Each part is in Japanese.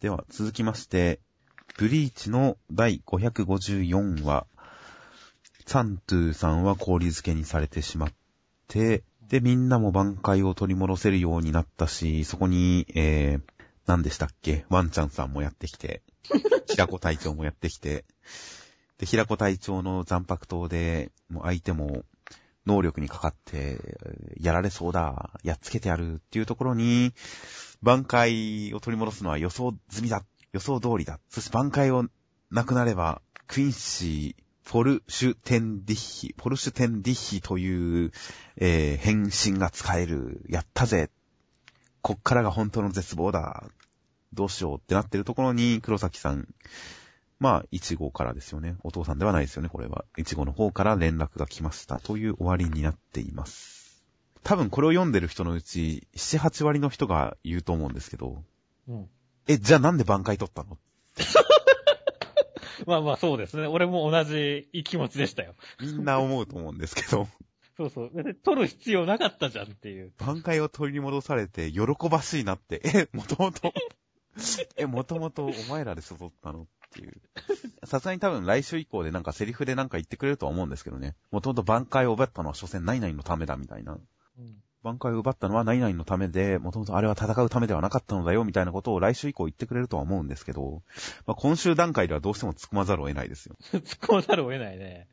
では、続きまして、ブリーチの第554話、チャントゥーさんは氷漬けにされてしまって、で、みんなも挽回を取り戻せるようになったし、そこに、えー、何でしたっけ？ワンちゃんさんもやってきて、平子隊長もやってきて、で、平子隊長の残白刀で、もう相手も能力にかかって、やられそうだ、やっつけてやるっていうところに、挽回を取り戻すのは予想済みだ、予想通りだ。そして挽回をなくなれば、クインシー、フォルシュテンディッヒ、フォルシュテンディッヒという、えー変身が使える。やったぜ。こっからが本当の絶望だ。どうしようってなってるところに、黒崎さん、まあ、イチゴからですよね。お父さんではないですよね、これは。イチゴの方から連絡が来ました。という終わりになっています。多分これを読んでる人のうち、7、8割の人が言うと思うんですけど、うん。え、じゃあなんで挽回取ったの？まあまあそうですね。俺も同じ気持ちでしたよ。みんな思うと思うんですけど、そうそう。取る必要なかったじゃんっていう。挽回を取り戻されて喜ばしいなって、え、もともと、え、もともとお前らで誘ったの？っていう。さすがに多分来週以降でなんかセリフでなんか言ってくれるとは思うんですけどね。もともと挽回を奪ったのは所詮何々のためだみたいな。うん。挽回を奪ったのは何々のためで、もともとあれは戦うためではなかったのだよみたいなことを来週以降言ってくれるとは思うんですけど、まあ、今週段階ではどうしても突っ込まざるを得ないですよ。突っ込まざるを得ないね。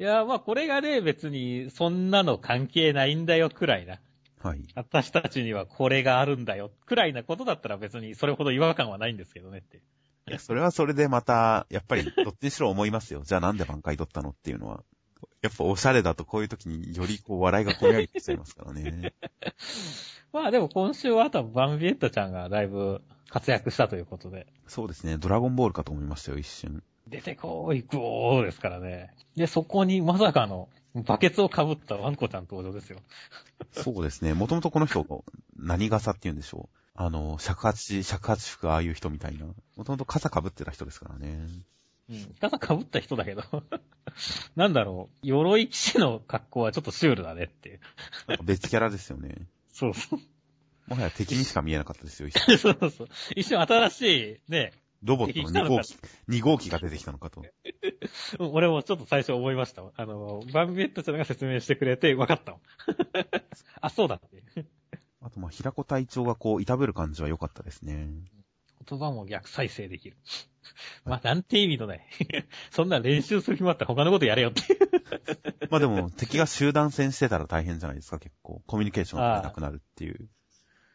いや、まあこれがね、別にそんなの関係ないんだよくらいな。はい。私たちにはこれがあるんだよくらいなことだったら別にそれほど違和感はないんですけどねって。いや、それはそれでまた、やっぱり、どっちにしろ思いますよ。じゃあなんで挽回取ったのっていうのは。やっぱおしゃれだとこういう時によりこう笑いが込み上げてきちゃいますからね。まあでも今週は多分バンビエッタちゃんがだいぶ活躍したということで。そうですね。ドラゴンボールかと思いましたよ、一瞬。出てこーい、グオーですからね。で、そこにまさかのバケツを被ったワンコちゃん登場ですよ。そうですね。もともとこの人、何傘って言うんでしょう。あの、尺八、尺八服ああいう人みたいな。もともと傘被ってた人ですからね。うん。傘被った人だけど。なんだろう。鎧騎士の格好はちょっとシュールだねって別キャラですよね。そうそう。もはや敵にしか見えなかったですよ、一瞬 そうそう。一瞬新しい、ね、ロボットの2号機、2号機が出てきたのかと。俺もちょっと最初思いました。あの、バンビエッタちゃんが説明してくれて分かった。あ、そうだって。あと、まあ、平子隊長がこう、いたぶる感じは良かったですね。言葉も逆再生できる。まあ、なんて意味のない。そんな練習する暇あったら他のことやれよって。まあでも、敵が集団戦してたら大変じゃないですか、結構。コミュニケーションがなくなるっていう。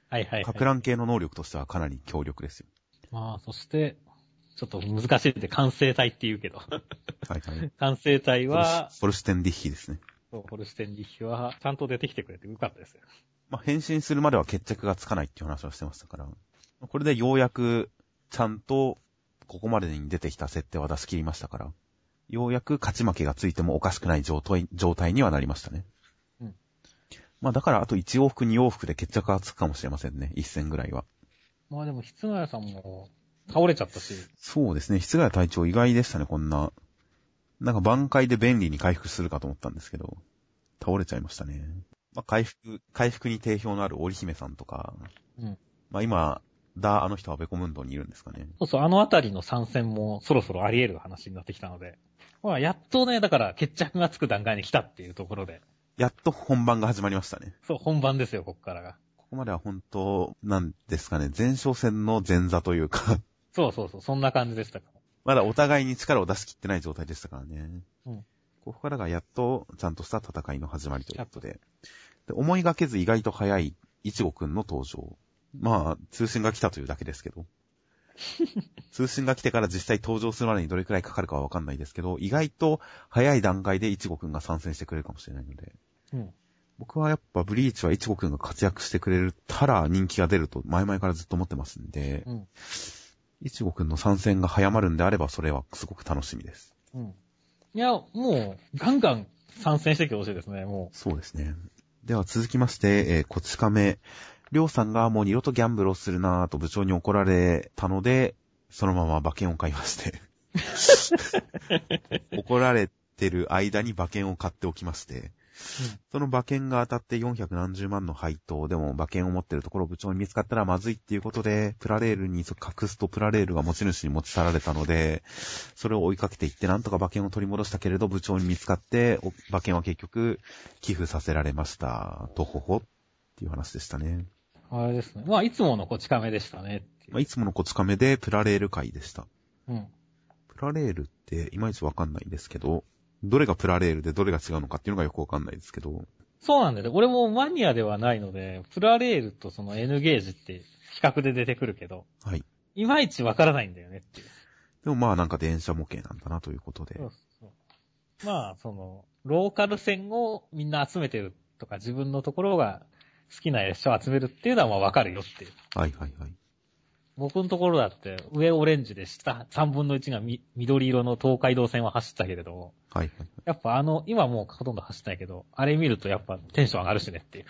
はいはい、はい。格乱系の能力としてはかなり強力ですよ。まあ、そして、ちょっと難しいって完成体って言うけど。はいはい。完成体は、フォルシュテンディッヒですね。そうホルステンリッヒは、ちゃんと出てきてくれてよかったですよ。まあ、変身するまでは決着がつかないっていう話をしてましたから。これでようやく、ちゃんと、ここまでに出てきた設定は出し切りましたから。ようやく勝ち負けがついてもおかしくない状態状態にはなりましたね。うん。まあだからあと1往復2往復で決着がつくかもしれませんね。1戦ぐらいは。まあでも、室ヶ谷さんも倒れちゃったし、そうですね。室ヶ谷隊長意外でしたね、こんな。なんか挽回で便利に回復するかと思ったんですけど、倒れちゃいましたね。まあ回復、回復に定評のある織姫さんとか、うん。まあ今、だ、あの人はベコムンドにいるんですかね。そうそう、あのあたりの参戦もそろそろあり得る話になってきたので、まあ、やっとね、だから決着がつく段階に来たっていうところで、やっと本番が始まりましたね。そう、本番ですよ、ここからが。ここまでは本当、なんですかね、前哨戦の前座というか、そうそうそう、そんな感じでしたから。まだお互いに力を出し切ってない状態でしたからね。うんここからがやっとちゃんとした戦いの始まりということで。で思いがけず意外と早い、いちごくんの登場。まあ、通信が来たというだけですけど。通信が来てから実際登場するまでにどれくらいかかるかはわかんないですけど、意外と早い段階でいちごくんが参戦してくれるかもしれないので。うん。僕はやっぱブリーチはいちごくんが活躍してくれたら人気が出ると前々からずっと思ってますんで、うん。いちごくんの参戦が早まるんであればそれはすごく楽しみです。うん。いや、もう、ガンガン参戦してきてほしいですね、もそうですね。では続きまして、えーこち亀。りょうさんがもう二度とギャンブルをするなぁと部長に怒られたので、そのまま馬券を買いまして。怒られてる間に馬券を買っておきまして。その馬券が当たって400何十万の配当でも馬券を持ってるところを部長に見つかったらまずいっていうことで、プラレールに隠すとプラレールが持ち主に持ち去られたので、それを追いかけていってなんとか馬券を取り戻したけれど部長に見つかって、馬券は結局寄付させられました。とほほっていう話でしたね。あれですね。まあ、いつものこち亀でしたね。まあ、いつものこち亀でプラレール会でした。うん。プラレールっていまいちわかんないんですけど、どれがプラレールでどれが違うのかっていうのがよくわかんないですけど。そうなんだよね。俺もマニアではないので、プラレールとその N ゲージって比較で出てくるけど。はい。いまいちわからないんだよねっていう。でもまあなんか電車模型なんだなということで。そうそう。まあ、その、ローカル線をみんな集めてるとか、自分のところが好きな列車を集めるっていうのはまあわかるよっていう。はいはいはい。僕のところだって、上オレンジで下3分の1が緑色の東海道線は走ったけれど、はいはい。やっぱあの、今もうほとんど走ってないけど、あれ見るとやっぱテンション上がるしねっていう。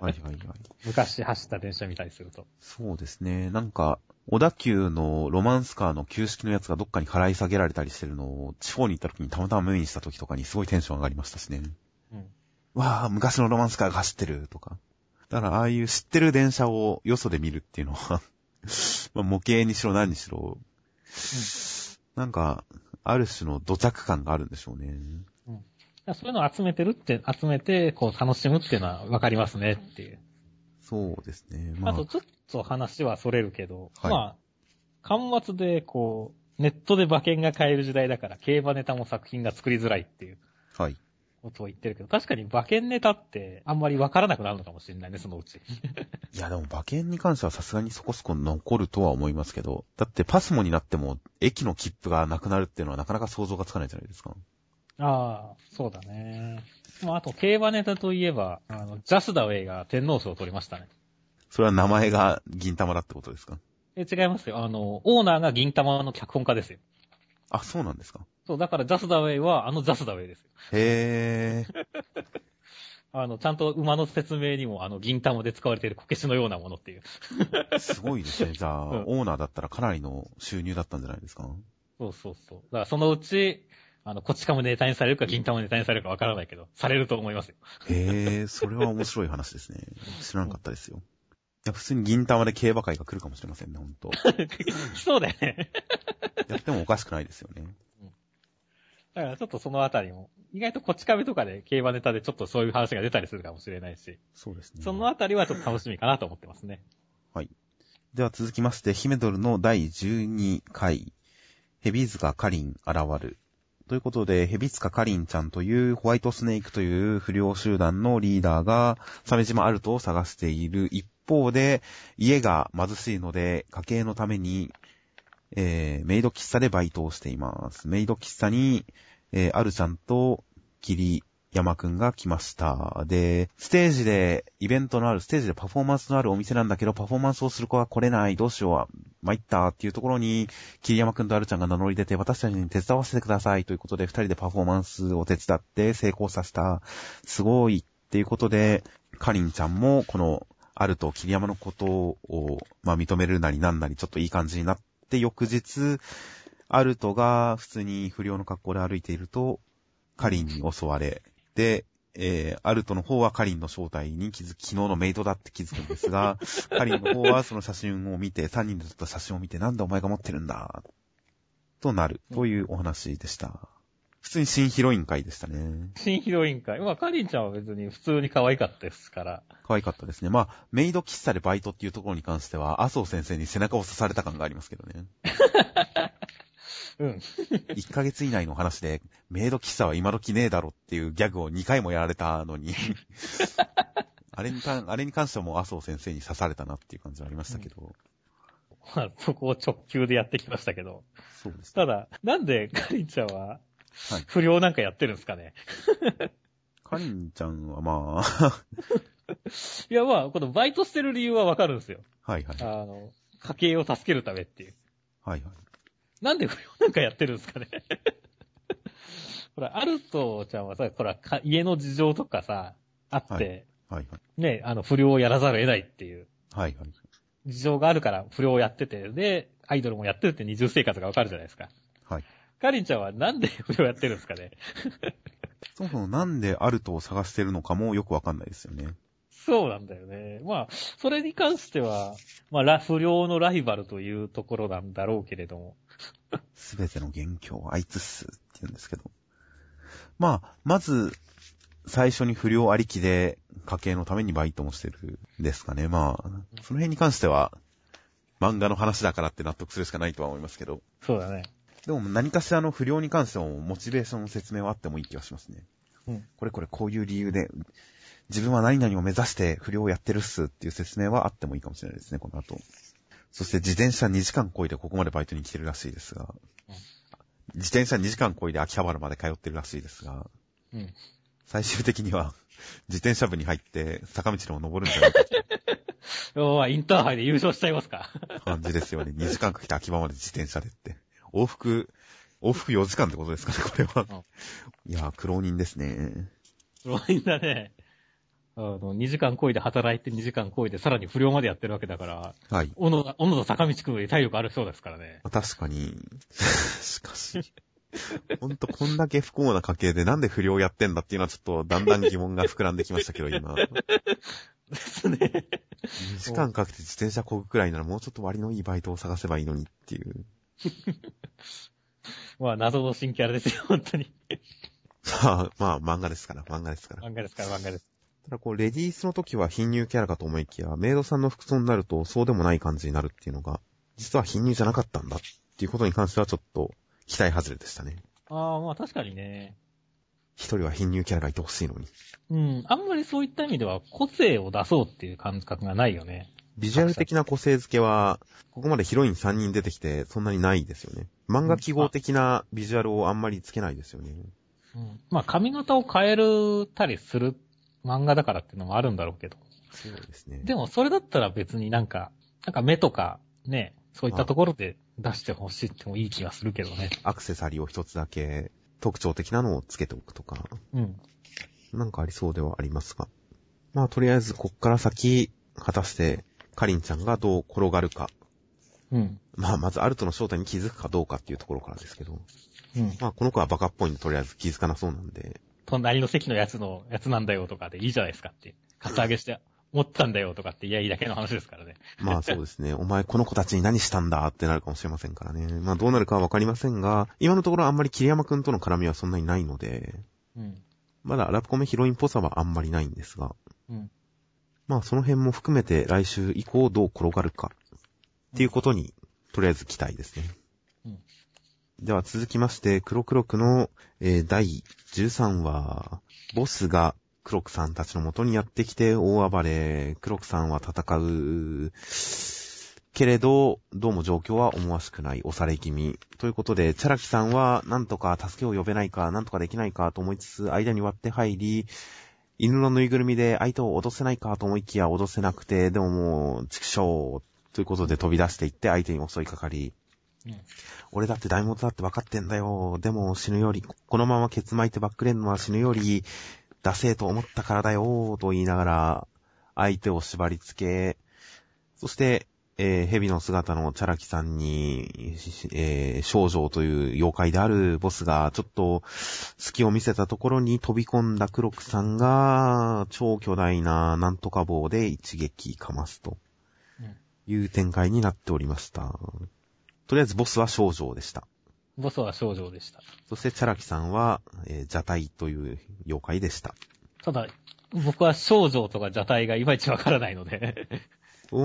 はいはいはい。昔走った電車見たりすると。そうですね。なんか、小田急のロマンスカーの旧式のやつがどっかに払い下げられたりしてるのを、地方に行った時にたまたま目にした時とかにすごいテンション上がりましたしね。うん。わぁ、昔のロマンスカーが走ってるとか。だからああいう知ってる電車をよそで見るっていうのは まあ模型にしろ何にしろ、うん、なんか、ある種の土着感があるんでしょうね。うん。そういうのを集めてるって、集めて、こう楽しむっていうのはわかりますねっていう。そうですね。まあ、あとちょっと話はそれるけど、はい、まあ、端末でこう、ネットで馬券が買える時代だから、競馬ネタも作品が作りづらいっていう。はい。ことを言ってるけど、確かに馬券ネタってあんまりわからなくなるのかもしれないね、そのうち。いや、でも馬券に関してはさすがにそこそこ残るとは思いますけど、だってパスモになっても駅の切符がなくなるっていうのはなかなか想像がつかないじゃないですか。ああ、そうだね。まあ、あと競馬ネタといえば、あの、ジャスダウェイが天皇賞を取りましたね。それは名前が銀玉だってことですか？え、違いますよ。あの、オーナーが銀玉の脚本家ですよ。あ、そうなんですか？そう、だからザスダウェイはあのザスダウェイですよ。へー。あの、ちゃんと馬の説明にも、あの、銀玉で使われているこけしのようなものっていう。すごいですね。じゃあ、うん、オーナーだったらかなりの収入だったんじゃないですか？そうそうそう。だからそのうち、あの、こっちかもネタにされるか、銀玉ネタにされるかわからないけど、されると思いますよ。へえ、それは面白い話ですね。知らなかったですよ。いや、普通に銀玉で競馬会が来るかもしれませんね、ほんと。そうだよね。やってもおかしくないですよね。だからちょっとそのあたりも、意外とこっち壁とかで競馬ネタでちょっとそういう話が出たりするかもしれないし。そうですね。そのあたりはちょっと楽しみかなと思ってますね。はい。では続きまして、ヒメドルの第12回、ヘビ塚カリン現る。ということで、ヘビ塚カリンちゃんというホワイトスネークという不良集団のリーダーが、鮫島アルトを探している一方で、家が貧しいので、家計のためにえー、メイド喫茶でバイトをしています。メイド喫茶に、えー、アルちゃんと、キリ、山くんが来ました。で、ステージで、イベントのある、ステージでパフォーマンスのあるお店なんだけど、パフォーマンスをする子は来れない、どうしよう、参ったっていうところに、キリヤマくんとアルちゃんが名乗り出て、私たちに手伝わせてくださいということで、二人でパフォーマンスを手伝って成功させた。すごいっていうことで、カリンちゃんも、この、アルとキリヤマのことを、まあ、認めるなりなんなり、ちょっといい感じになっって翌日、アルトが普通に不良の格好で歩いていると、カリンに襲われ、で、えー、アルトの方はカリンの正体に気づき、昨日のメイドだって気づくんですが、カリンの方はその写真を見て、3人で撮った写真を見て、なんでお前が持ってるんだ、となる、というお話でした。普通に新ヒロイン会でしたね。新ヒロイン会。まあ、カリンちゃんは別に普通に可愛かったですから。可愛かったですね。まあ、メイド喫茶でバイトっていうところに関しては、麻生先生に背中を刺された感がありますけどね。うん。1ヶ月以内の話で、メイド喫茶は今時ねえだろっていうギャグを2回もやられたのに あれにかあれに関してはもう麻生先生に刺されたなっていう感じはありましたけど。うんまあ、そこを直球でやってきましたけど。そうです、ね。ただ、なんでカリンちゃんは、はい。不良なんかやってるんですかね。カリンちゃんはまあ いやまあ、このバイトしてる理由はわかるんですよ。はいはい。あの、家計を助けるためっていう。はいはい。なんで不良なんかやってるんですかね。ほら、アルトちゃんはさ、ほら、家の事情とかさ、あって、はい、はいはい。ね、あの、不良をやらざるを得ないっていう。はいはい。事情があるから不良をやってて、で、アイドルもやってるって二重生活がわかるじゃないですか。はい。カリンちゃんはなんで不良やってるんですかね？そもそもなんでアルトを探してるのかもよくわかんないですよね。そうなんだよね。まあ、それに関しては、まあ、不良のライバルというところなんだろうけれども。すべての元凶はあいつっすって言うんですけど。まあ、まず、最初に不良ありきで家計のためにバイトもしてるんですかね。まあ、その辺に関しては、漫画の話だからって納得するしかないとは思いますけど。そうだね。でも何かしらの不良に関してもモチベーションの説明はあってもいい気がしますね。うん。これこれこういう理由で、自分は何々を目指して不良をやってるっすっていう説明はあってもいいかもしれないですね、この後。そして自転車2時間こいでここまでバイトに来てるらしいですが、うん、自転車2時間こいで秋葉原まで通ってるらしいですが、うん、最終的には自転車部に入って坂道を登るんじゃないか要は インターハイで優勝しちゃいますか感じですよね。2時間かけて秋葉まで自転車でって。往復、往復4時間ってことですかね、これは。いやー、苦労人ですね。苦労人だね。あの、2時間こいで働いて2時間こいでさらに不良までやってるわけだから、はい。おの、おのの坂道くんより体力あるそうですからね。確かに。しかし。ほんと、こんだけ不幸な家系でなんで不良やってんだっていうのはちょっとだんだん疑問が膨らんできましたけど、今。ですね。2時間かけて自転車こぐくらいならもうちょっと割のいいバイトを探せばいいのにっていう。まあ、謎の新キャラですよ、本当に。さ あ、まあ、漫画ですから、漫画ですから。漫画ですから、漫画です。ただこう、レディースの時は貧乳キャラかと思いきや、メイドさんの服装になるとそうでもない感じになるっていうのが、実は貧乳じゃなかったんだっていうことに関してはちょっと期待外れでしたね。ああ、まあ確かにね。一人は貧乳キャラがいてほしいのに。うん。あんまりそういった意味では個性を出そうっていう感覚がないよね。ビジュアル的な個性付けは、ここまでヒロイン3人出てきてそんなにないですよね。漫画記号的なビジュアルをあんまりつけないですよね。うん。まあ髪型を変えるたりする漫画だからっていうのもあるんだろうけど。そうですね。でもそれだったら別になんか、なんか目とかね、そういったところで出してほしいってもいい気がするけどね。アクセサリーを一つだけ特徴的なのをつけておくとか。うん。なんかありそうではありますが。まあとりあえずこっから先、果たしてカリンちゃんがどう転がるか。うん。まあまずアルトの正体に気づくかどうかっていうところからですけど。うん。まあこの子はバカっぽいんでとりあえず気づかなそうなんで。隣の席のやつのやつなんだよとかでいいじゃないですかって。カツアゲして、持ったんだよとかっていやいいだけの話ですからね。まあそうですね。お前この子たちに何したんだってなるかもしれませんからね。まあどうなるかはわかりませんが、今のところあんまり桐山くんとの絡みはそんなにないので、うん。まだラブコメヒロインっぽさはあんまりないんですが、うん。まあその辺も含めて来週以降どう転がるかっていうことに、とりあえず期待ですね。うん。では続きまして、黒黒くの、えー、第13話、ボスがクロクさんたちの元にやってきて大暴れ、クロクさんは戦う、けれど、どうも状況は思わしくない、押され気味。ということで、チャラキさんは、なんとか助けを呼べないか、なんとかできないかと思いつつ、間に割って入り、犬のぬいぐるみで相手を脅せないかと思いきや脅せなくて、でももう、畜生ということで飛び出していって相手に襲いかかり、うん、俺だって大元だって分かってんだよ。でも死ぬより、このままケツ巻いてバックレンのは死ぬより、出せと思ったからだよ、と言いながら、相手を縛り付け、そして、えー、蛇の姿のチャラキさんに、えー、少女という妖怪であるボスがちょっと隙を見せたところに飛び込んだクロクさんが超巨大ななんとか棒で一撃かますという展開になっておりました。とりあえずボスは少女でした。ボスは少女でした。そしてチャラキさんは、えー、邪体という妖怪でした。ただ、僕は少女とか邪体がいまいちわからないので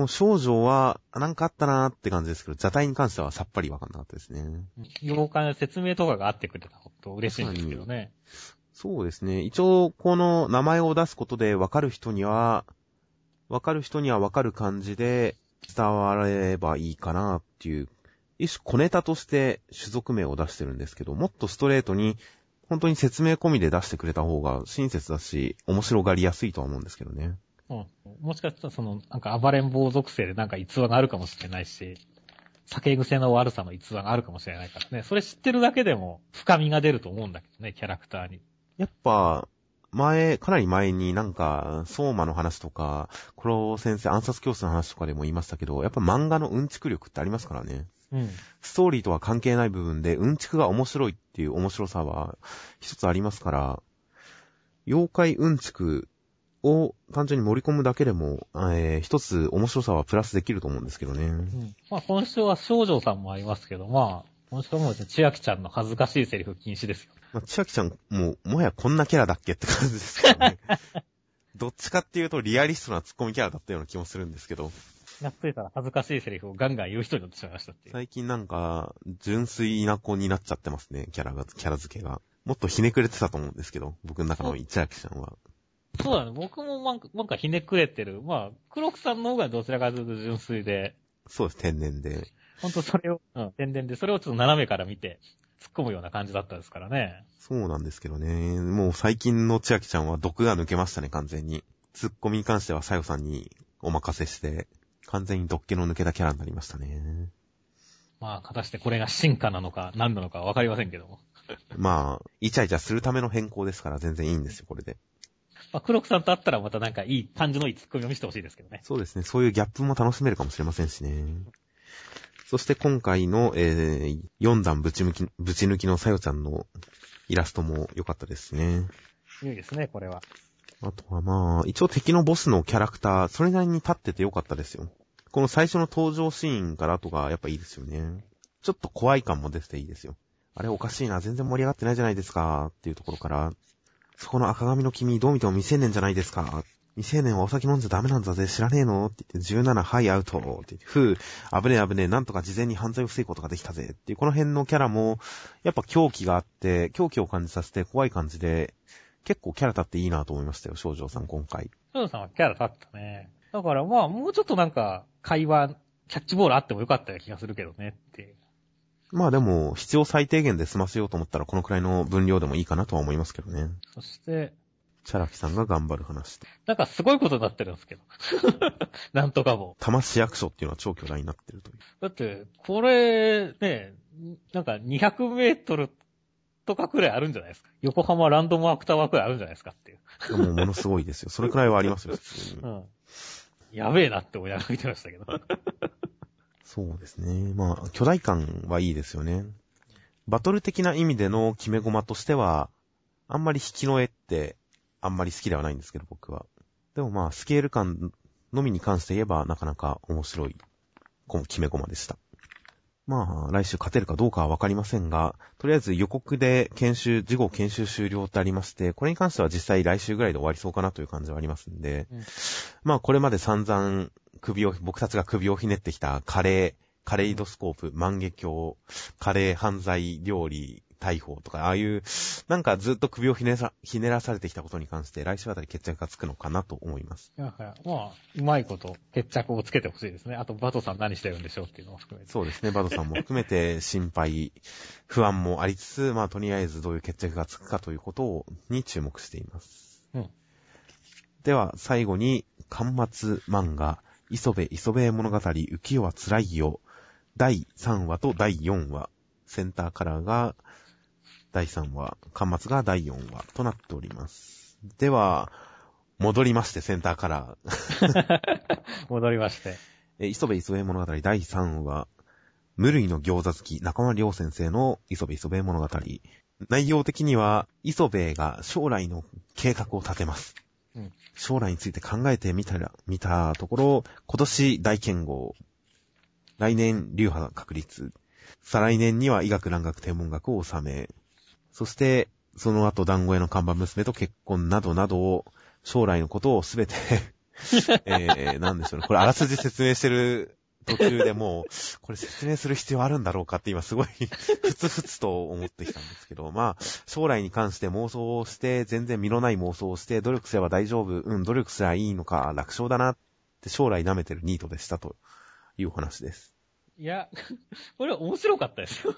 少女は、なんかあったなーって感じですけど、邪体に関してはさっぱりわかんなかったですね。妖怪の説明とかがあってくれたほんと嬉しいんですけどね。そうですね。一応、この名前を出すことでわかる人には、わかる人にはわかる感じで伝わればいいかなっていう、一種小ネタとして種族名を出してるんですけど、もっとストレートに、本当に説明込みで出してくれた方が親切だし、面白がりやすいとは思うんですけどね。うん。もしかしたらその、なんか暴れん坊属性でなんか逸話があるかもしれないし、酒癖の悪さの逸話があるかもしれないからね。それ知ってるだけでも深みが出ると思うんだけどね、キャラクターに。やっぱ、前、かなり前になんか、相馬の話とか、黒先生暗殺教室の話とかでも言いましたけど、やっぱ漫画のうんちく力ってありますからね。うん。ストーリーとは関係ない部分で、うんちくが面白いっていう面白さは一つありますから、妖怪うんちくを単純に盛り込むだけでも、えー、一つ面白さはプラスできると思うんですけどね。うん。まあ今週は少女さんもありますけど、まあ、今週はもう千秋ちゃんの恥ずかしいセリフ禁止ですよ。まあ、千秋ちゃん、もう、もはやこんなキャラだっけって感じですけどね。どっちかっていうとリアリストなツッコミキャラだったような気もするんですけど、気がついたら恥ずかしいセリフをガンガン言う人になってしまいましたって。最近なんか、純粋な子になっちゃってますね、キャラが、キャラ付けが。もっとひねくれてたと思うんですけど、僕の中の千秋ちゃんは。そうだね、僕もなんかなんかひねくれてる。まあ、黒木さんの方がどちらかというと純粋で、そうです、天然で。ほんとそれを、うん、天然で、それをちょっと斜めから見て、突っ込むような感じだったですからね。そうなんですけどね。もう最近の千秋ちゃんは毒が抜けましたね、完全に。ツッコミに関してはさよさんにお任せして、完全に毒気の抜けたキャラになりましたね。まあ、果たしてこれが進化なのか何なのかわかりませんけども。まあ、イチャイチャするための変更ですから全然いいんですよ、これで。まあ、黒木さんと会ったらまたなんかいい、感じのいい突っ込みを見せてほしいですけどね。そうですね。そういうギャップも楽しめるかもしれませんしね。そして今回の、えー、4段ぶち抜き、ぶち抜きのさよちゃんのイラストも良かったですね。いいですね、これは。あとはまあ、一応敵のボスのキャラクター、それなりに立ってて良かったですよ。この最初の登場シーンからとかやっぱいいですよね。ちょっと怖い感も出てていいですよ。あれおかしいな、全然盛り上がってないじゃないですか、っていうところから、そこの赤髪の君どう見ても未成年じゃないですか。未成年はお酒飲んじゃダメなんだぜ、知らねえの？って言って、17、はい、アウトって言って、ふう、危ねえ危ねえ、なんとか事前に犯罪を防ぐことができたぜっていう、この辺のキャラも、やっぱ狂気があって、狂気を感じさせて怖い感じで、結構キャラ立っていいなと思いましたよ、少女さん今回。少女さんはキャラ立ったね。だからまあ、もうちょっとなんか、会話、キャッチボールあってもよかったような気がするけどねって。まあでも、必要最低限で済ませようと思ったら、このくらいの分量でもいいかなとは思いますけどね。そして、チャラキさんが頑張る話と。なんかすごいことになってるんですけど。なんとかも。多摩市役所っていうのは超巨大になってるという。だって、これ、ね、なんか200メートルとかくらいあるんじゃないですか。横浜ランドマークタワーくらいあるんじゃないですかっていう。でもものすごいですよ。それくらいはありますよ、普通に う。ん。やべえなって思いながら見てましたけど。そうですね。まあ、巨大感はいいですよね。バトル的な意味での決め駒としては、あんまり引きの絵って、あんまり好きではないんですけど、僕は。でもまあ、スケール感のみに関して言えば、なかなか面白い、この決め駒でした。まあ、来週勝てるかどうかはわかりませんが、とりあえず予告で研修、事後研修終了ってありまして、これに関しては実際来週ぐらいで終わりそうかなという感じはありますんで、うん。まあこれまで散々首を、僕たちが首をひねってきたカレー、カレイドスコープ、万華鏡、カレー犯罪料理、逮捕とか、ああいう、なんかずっと首をひねらひねらされてきたことに関して、来週あたり決着がつくのかなと思います。いやいやまあ、うまいこと決着をつけてほしいですね。あと、バトさん何してるんでしょうっていうのも含めて。そうですね、バドさんも含めて心配、不安もありつつ、まあとりあえずどういう決着がつくかということを、に注目しています。うんでは、最後に、巻末漫画、磯部磯部物語、浮世は辛いよ、第3話と第4話、センターカラーが第3話、巻末が第4話となっております。では、戻りまして、センターカラー。戻りまして。えー磯部磯部物語第3話、無類の餃子好き中間良先生の磯部磯部物語。内容的には、磯部が将来の計画を立てます。うん将来について考えてみたら、見たところ、今年大剣豪、来年流派確立、再来年には医学蘭学天文学を収め、そして、その後団子屋の看板娘と結婚などなどを、将来のことをすべて えー、なんでしょうね。これ、あらすじ説明してる途中でもう、これ説明する必要あるんだろうかって今すごい、ふつふつと思ってきたんですけど、まあ、将来に関して妄想をして、全然身のない妄想をして、努力すれば大丈夫、うん、努力すればいいのか、楽勝だなって将来舐めてるニートでしたというお話です。いや、これ面白かったですよ。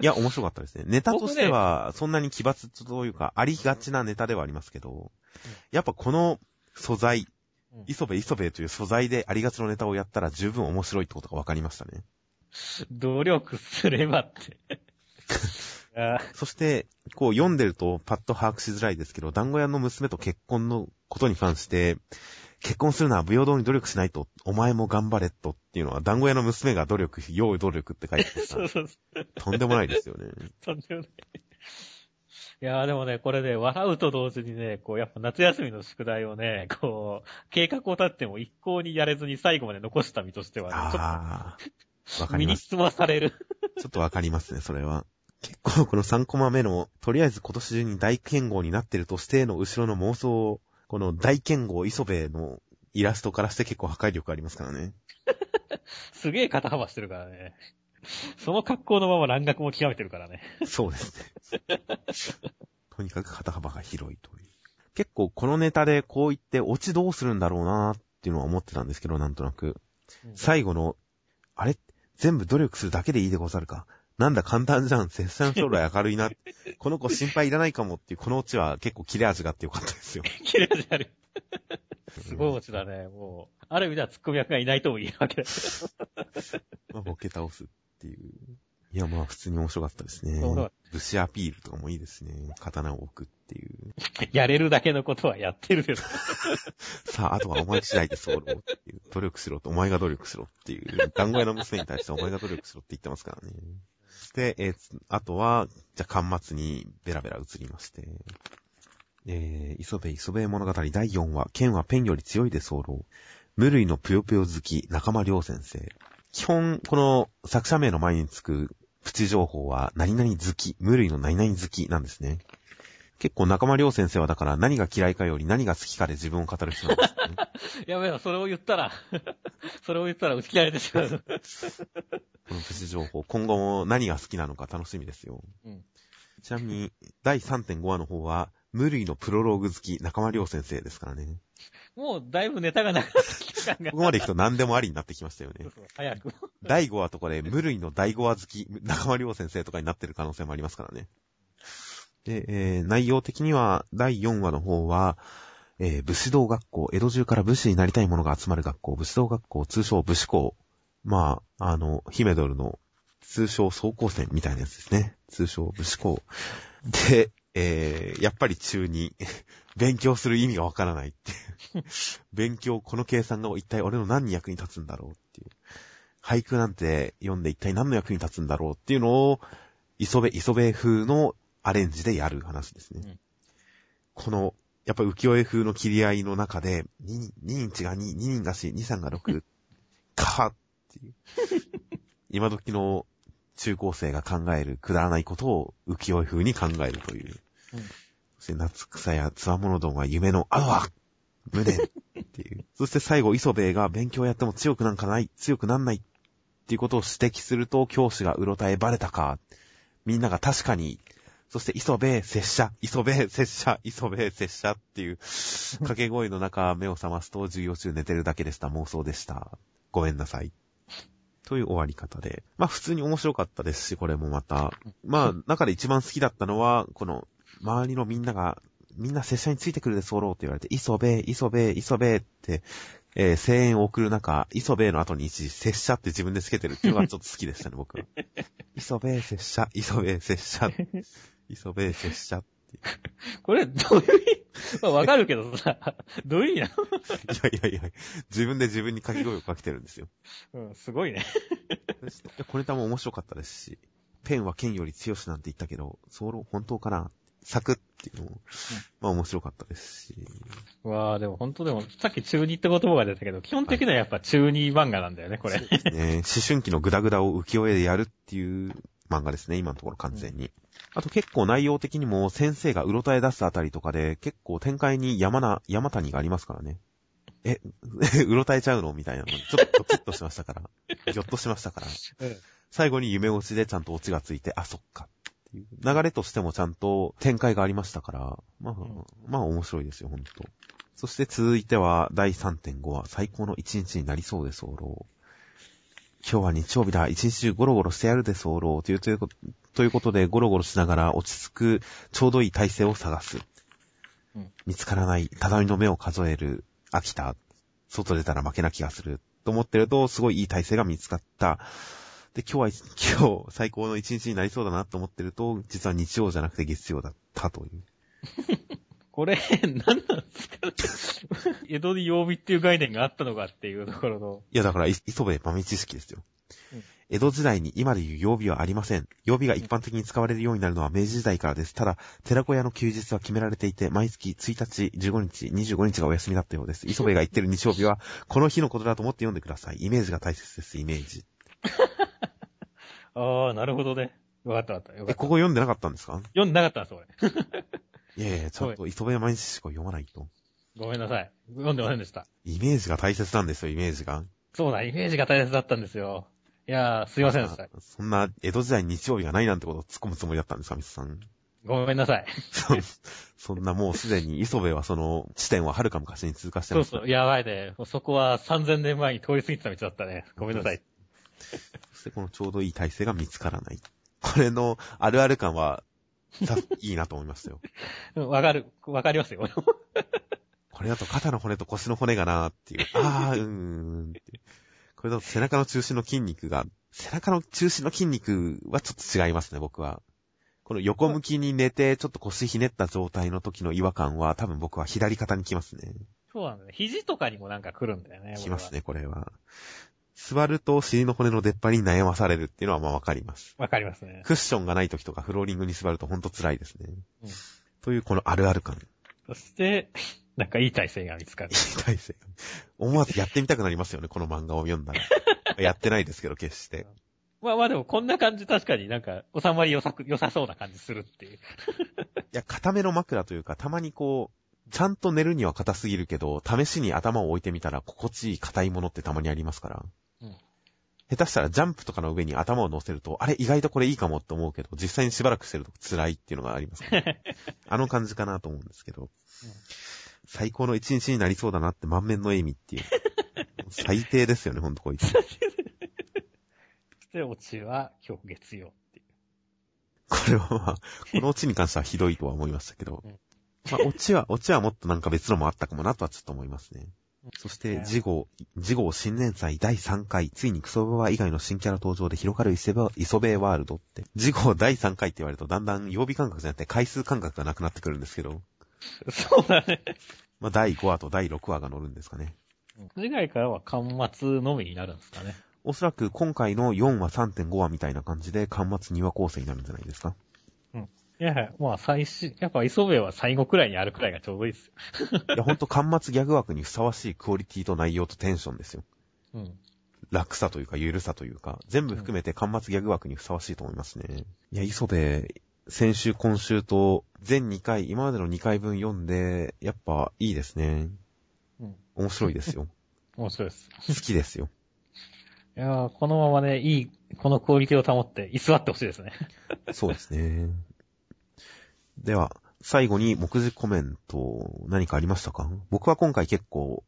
いや、面白かったですね。ネタとしては、そんなに奇抜というか、ありがちなネタではありますけど、やっぱこの素材、うん磯部磯部という素材でありがちのネタをやったら十分面白いってことが分かりましたね。努力すればって。そして、こう読んでるとパッと把握しづらいですけど、団子屋の娘と結婚のことに関して、結婚するのは平等に努力しないと、お前も頑張れとっていうのは、団子屋の娘が努力、用意努力って書いてあ そうそうそう。た。とんでもないですよね。とんでもない。いやーでもね、これね、笑うと同時にね、こう、やっぱ夏休みの宿題をね、こう、計画を立っても一向にやれずに最後まで残した身としてはね、ちょっああ。わかります。つまされる。ちょっとわかりますね、それは。結構この3コマ目の、とりあえず今年中に大剣豪になってるとしての後ろの妄想、この大剣豪磯部のイラストからして結構破壊力ありますからね。すげえ肩幅してるからね。その格好のまま蘭学も極めてるからね。そうですね。とにかく肩幅が広いという。結構このネタでこう言ってオチどうするんだろうなっていうのは思ってたんですけど、なんとなく。最後の、あれ？全部努力するだけでいいでござるか。なんだ簡単じゃん。拙者の将来明るいな。この子心配いらないかもっていう、このオチは結構切れ味があってよかったですよ。綺麗になる。すごいオチだね。もう、ある意味ではツッコミ役がいないとも言えるわけだ。まあ、ボケ倒すっていう。いや、まあ、普通に面白かったですね。武士アピールとかもいいですね。刀を置くっていう。やれるだけのことはやってるけど。さあ、あとはお前次第でそうっていう。努力しろと、お前が努力しろっていう。団子屋の娘に対してお前が努力しろって言ってますからね。で、えーあとは、じゃあ、端末にベラベラ移りまして。えー、磯部磯部物語第4話、剣はペンより強いで候。無類のぷよぷよ好き、仲間良先生。基本、この作者名の前につくプチ情報は、何々好き、無類の何々好きなんですね。結構中間良先生はだから何が嫌いかより何が好きかで自分を語る人なんですね。やべえ、それを言ったら、それを言ったら打ち切られてしまう。このプチ情報、今後も何が好きなのか楽しみですよ。うんちなみに、第3.5話の方は、無類のプロローグ好き、中間良先生ですからね。もうだいぶネタがなくなってきたこ。こまで行くと何でもありになってきましたよね早く。第5話とかで、無類の第5話好き、中間良先生とかになってる可能性もありますからね。で、えー内容的には、第4話の方は、えー武士道学校、江戸中から武士になりたい者が集まる学校、武士道学校、通称武士校。まあ、あの、ヒメドルの通称走行戦みたいなやつですね。通称武士校。で、えーやっぱり中に、勉強する意味がわからないっていう。勉強、この計算が一体俺の何に役に立つんだろうっていう。俳句なんて読んで一体何の役に立つんだろうっていうのを、磯部、磯部風のアレンジでやる話ですね。うんこの、やっぱ浮世絵風の切り合いの中で、2, 人違が2、2人が4、2、3が6、かっていう。今時の中高生が考えるくだらないことを浮世絵風に考えるという。うんそして夏草やつわものどんは夢のあわ無念っていう。そして最後、磯部が勉強やっても強くなんかない、強くなんないっていうことを指摘すると、教師がうろたえバレたか。みんなが確かに、そして磯部、拙者、磯部、拙者、磯部、拙者っていう、掛け声の中、目を覚ますと授業中寝てるだけでした。妄想でした。ごめんなさい。という終わり方で。まあ普通に面白かったですし、これもまた。まあ中で一番好きだったのは、この、周りのみんなが、みんな拙者についてくるで候って言われて、磯部、磯部、磯部って、えー声援を送る中、磯部の後に一時、拙者って自分でつけてるっていうのがちょっと好きでしたね、僕は。磯部、拙者、磯部、拙者、磯部、拙者っていう。これ、どういう意味？まあわかるけどさ、どういう意味ないやいやいや、自分で自分に掛け声をかけてるんですよ。のうん、すごいね。これ多も面白かったですし、ペンは剣より強しなんて言ったけど、そう本当かな？サクっていうのも、まあ面白かったですし、わあでも本当でも、さっき中二って言葉が出たけど、基本的にはやっぱ中二漫画なんだよね、これ。ね、思春期のグダグダを浮世絵でやるっていう漫画ですね、今のところ完全に。あと結構内容的にも先生がうろたえ出すあたりとかで結構展開に山な、山谷がありますからね。え、うろたえちゃうの？みたいなのにちょっとドキッとしましたから。ぎょっとしましたから。うん最後に夢落ちでちゃんとオチがついて、あ、そっか。流れとしてもちゃんと展開がありましたから、まあ、んまあ面白いですよ、ほんと。そして続いては第3.5話、最高の一日になりそうで候。今日は日曜日だ、一日中ゴロゴロしてやるで候。というということということで、ゴロゴロしながら落ち着く、ちょうどいい体勢を探す。うん見つからない、畳の目を数える、飽きた、外出たら負けな気がする。と思ってると、すごいいい体勢が見つかった。で、今日は、今日、最高の一日になりそうだなと思ってると、実は日曜じゃなくて月曜だったという。これ、何なんですか江戸に曜日っていう概念があったのかっていうところの。いや、だから、い磯部豆知識ですよ。うん江戸時代に今でいう曜日はありません。曜日が一般的に使われるようになるのは明治時代からです。ただ、寺子屋の休日は決められていて、毎月1日、15日、25日がお休みだったようです。磯部が言ってる日曜日は、この日のことだと思って読んでください。イメージが大切です、イメージ。ああ、なるほどね。よかったよかった。よかえ、った。ここ読んでなかったんですか？読んでなかったんです、俺。いやいや、ちゃんと磯部毎日しか読まないと。ごめんなさい。読んでませんでした。イメージが大切なんですよ、イメージが。そうだ、イメージが大切だったんですよ。いやー、すいませんでした。そんな、江戸時代に日曜日がないなんてことを突っ込むつもりだったんですか、ミスさん。ごめんなさい。そ そんなもうすでに磯部はその地点は遥か昔に通過してます。そうそう、やばいね。そこは3000年前に通り過ぎてた道だったね。ごめんなさい。そしてこのちょうどいい体勢が見つからない。これのあるある感は、さいいなと思いましたよ。うんわかる、わかりますよ。これだと肩の骨と腰の骨がなーっていう。あー、うーんって。これだと背中の中心の筋肉が、背中の中心の筋肉はちょっと違いますね、僕は。この横向きに寝て、ちょっと腰ひねった状態の時の違和感は、多分僕は左肩に来ますね。そうなんだね。肘とかにもなんか来るんだよね。来ますね、これは。座ると尻の骨の出っ張りに悩まされるっていうのはまあわかります。わかりますね。クッションがない時とかフローリングに座るとほんと辛いですね。うんというこのあるある感。そして、なんかいい体勢が見つかるい。い体勢。思わずやってみたくなりますよね、この漫画を読んだら。やってないですけど、決して。まあまあでもこんな感じ確かになんか収まり良さく、良さそうな感じするっていう。いや、固めの枕というか、たまにこう、ちゃんと寝るには硬すぎるけど、試しに頭を置いてみたら心地いい硬いものってたまにありますから。うん下手したらジャンプとかの上に頭を乗せると、あれ意外とこれいいかもって思うけど、実際にしばらくしてると辛いっていうのがありますから、あの感じかなと思うんですけど、最高の一日になりそうだなって満面の笑みっていう。最低ですよね、ほんとこいつ。で、オチは今日月曜っていう。これはまあ、このオチに関してはひどいとは思いましたけどうん、まあ、オチは、オチはもっとなんか別のもあったかもなとはちょっと思いますね。そして、次号、次号新年祭第3回、ついにクソババ以外の新キャラ登場で広がるイソベワールドって、次号第3回って言われるとだんだん曜日感覚じゃなくて回数感覚がなくなってくるんですけど、そうだね。まあ第5話と第6話が乗るんですかね。次回からは端末のみになるんですかね。おそらく今回の4話3.5話みたいな感じで、端末2話構成になるんじゃないですか。いやいや、まあ最終、やっぱ磯部は最後くらいにあるくらいがちょうどいいですよ。いや、ほんと端末ギャグ枠にふさわしいクオリティと内容とテンションですよ。うん。楽さというか、ゆるさというか、全部含めて端末ギャグ枠にふさわしいと思いますね。いや、磯部、先週、今週と、全2回、今までの2回分読んで、やっぱいいですね。うん。面白いですよ。面白いです。好きですよ。いやーこのままね、いい、このクオリティを保って居座ってほしいですね。そうですね。では、最後に目次コメント、何かありましたか？僕は今回結構、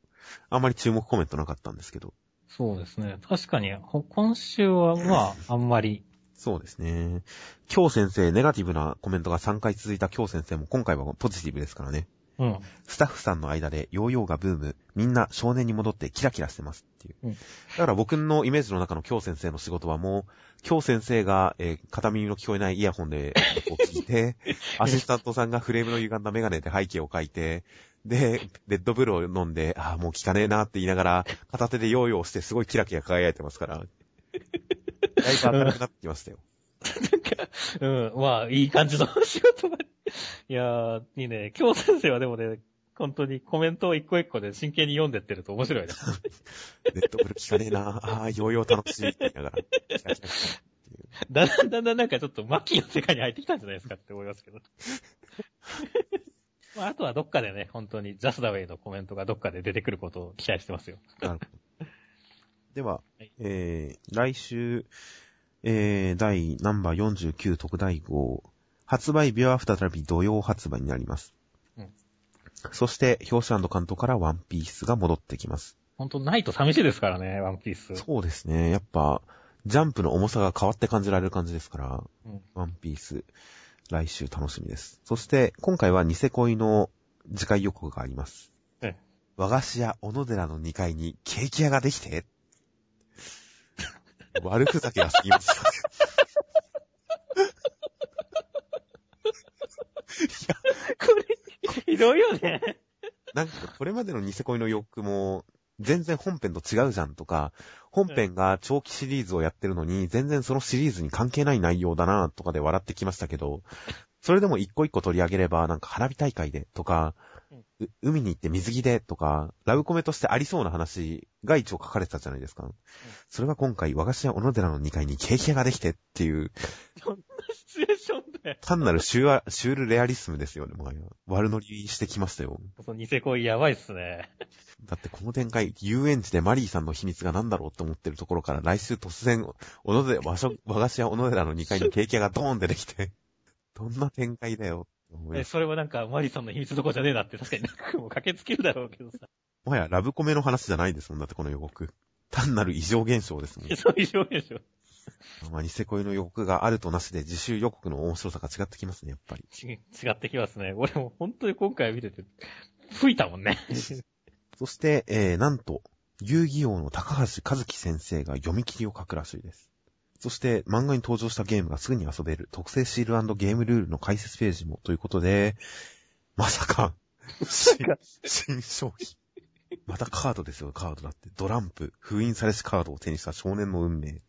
あんまり注目コメントなかったんですけど。そうですね。確かに、ほ今週はまあ、あんまり、そうですね。京先生、ネガティブなコメントが3回続いた京先生も今回はポジティブですからね。うん。スタッフさんの間でヨーヨーがブーム、みんな少年に戻ってキラキラしてますっていう。うんだから僕のイメージの中の京先生の仕事はもう、京先生が、えー片耳の聞こえないイヤホンでこう聞いて、アシスタントさんがフレームの歪んだメガネで背景を描いて、で、レッドブルを飲んで、ああ、もう聞かねえなって言いながら、片手でヨーヨーしてすごいキラキラ輝いてますから。だいぶ明るくなってきましたよ。うん、まあ、いい感じの仕事が。いやー、いいね。今日先生はでもね、本当にコメントを一個一個で真剣に読んでってると面白いね。レッドブル聞かねえなああ、ヨーヨー楽しいって言いながら。だんだんだんだんなんかちょっとマキの世界に入ってきたんじゃないですかって思いますけど。まあ、あとはどっかでね、本当にジャスダウェイのコメントがどっかで出てくることを期待してますよ。なるほど。では、はいえー、来週、えー、第ナンバー49特大号、発売日は再び土曜発売になります。うんそして、表紙関東からワンピースが戻ってきます。本当ないと寂しいですからね、ワンピース。そうですね。やっぱ、ジャンプの重さが変わって感じられる感じですから、うんワンピース、来週楽しみです。そして、今回はニセ恋の次回予告があります。ええ和菓子屋小野寺の2階にケーキ屋ができて悪ふざけが過ぎますよね。これ、ひどいよね。なんか、これまでのニセ恋の欲も、全然本編と違うじゃんとか、本編が長期シリーズをやってるのに、全然そのシリーズに関係ない内容だなとかで笑ってきましたけど、それでも一個一個取り上げれば、なんか花火大会でとか、海に行って水着でとか、ラブコメとしてありそうな話が一応書かれてたじゃないですか。それが今回、和菓子屋小野寺の2階にケーキ屋ができてっていう、そんなシチュエーションで。単なるシュアシュールレアリスムですよね、もはや。悪乗りしてきましたよ。そのニセ恋やばいっすね。だってこの展開、遊園地でマリーさんの秘密が何だろうって思ってるところから、来週突然、小野寺、和菓子屋小野寺の2階にケーキ屋がドーン出てきて、どんな展開だよえ。それはなんか、マリさんの秘密どころじゃねえなって、確かになんかもう駆けつけるだろうけどさ。もはやラブコメの話じゃないですもん、だってこの予告。単なる異常現象ですもん。そういう表現でしょ。まあ、ニセ恋の予告があるとなしで自習予告の面白さが違ってきますね、やっぱり。ち違ってきますね。俺も本当に今回見てて、吹いたもんね。そして、えー、なんと、遊戯王の高橋和樹先生が読み切りを書くらしいです。そして、漫画に登場したゲームがすぐに遊べる特製シールゲームルールの解説ページもということで、まさか、新新商品。またカードですよ、カードだって。ドランプ、封印されしカードを手にした少年の運命。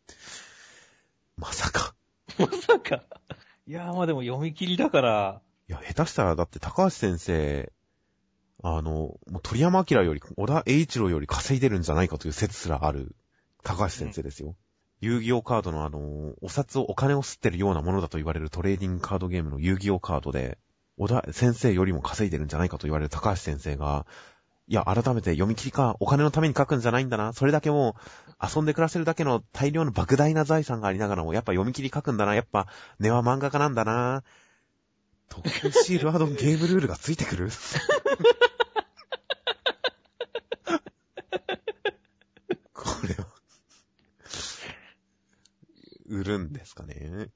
まさか。まさか。いやーまあでも読み切りだから、いや、下手したら、だって高橋先生、あの、もう鳥山明より、小田栄一郎より稼いでるんじゃないかという説すらある、高橋先生ですよ。遊戯王カードのあの、お札をお金を吸ってるようなものだと言われるトレーディングカードゲームの遊戯王カードで、小田先生よりも稼いでるんじゃないかと言われる高橋先生が、いや、改めて読み切りか、お金のために書くんじゃないんだな。それだけもう、遊んで暮らせるだけの大量の莫大な財産がありながらも、やっぱ読み切り書くんだな。やっぱ、根は漫画家なんだな。特殊シールアドンゲームルールがついてくるこれは、売るんですかね？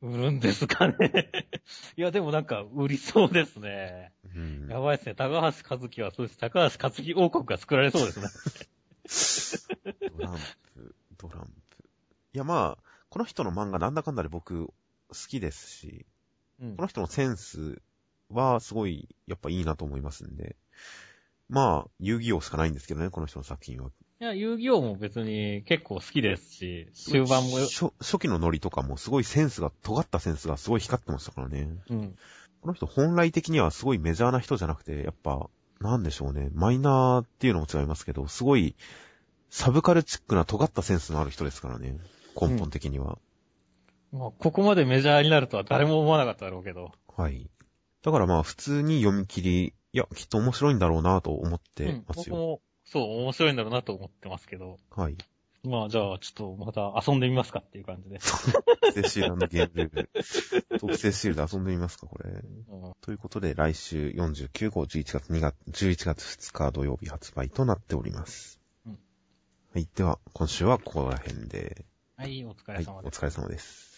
売るんですかね？いやでもなんか、売りそうですね。うん、やばいですね。高橋和樹はそうです。高橋和樹王国が作られそうですね。ドランプ、ドランプ。いや、まあ、この人の漫画なんだかんだで僕好きですし、うんこの人のセンスはすごい、やっぱいいなと思いますんで。まあ、遊戯王しかないんですけどね、この人の作品は。いや、遊戯王も別に結構好きですし、終盤も、初初期のノリとかもすごいセンスが、尖ったセンスがすごい光ってましたからね。うん。この人本来的にはすごいメジャーな人じゃなくて、やっぱ、なんでしょうね。マイナーっていうのも違いますけど、すごい、サブカルチックな尖ったセンスのある人ですからね。根本的には。まあ、ここまでメジャーになるとは誰も思わなかっただろうけど。はい。だからまあ、普通に読み切り、いや、きっと面白いんだろうなと思ってうん、ますよ。僕も、そう、面白いんだろうなと思ってますけど。はい。まあ、じゃあ、ちょっとまた遊んでみますかっていう感じで。特製シールゲームレベル。特製シールで遊んでみますか、これ。うんということで、来週49号11月2月、11月2日土曜日発売となっております。うんはい。では、今週はここら辺で。はい、お疲はい。おれ様です。疲れ様です。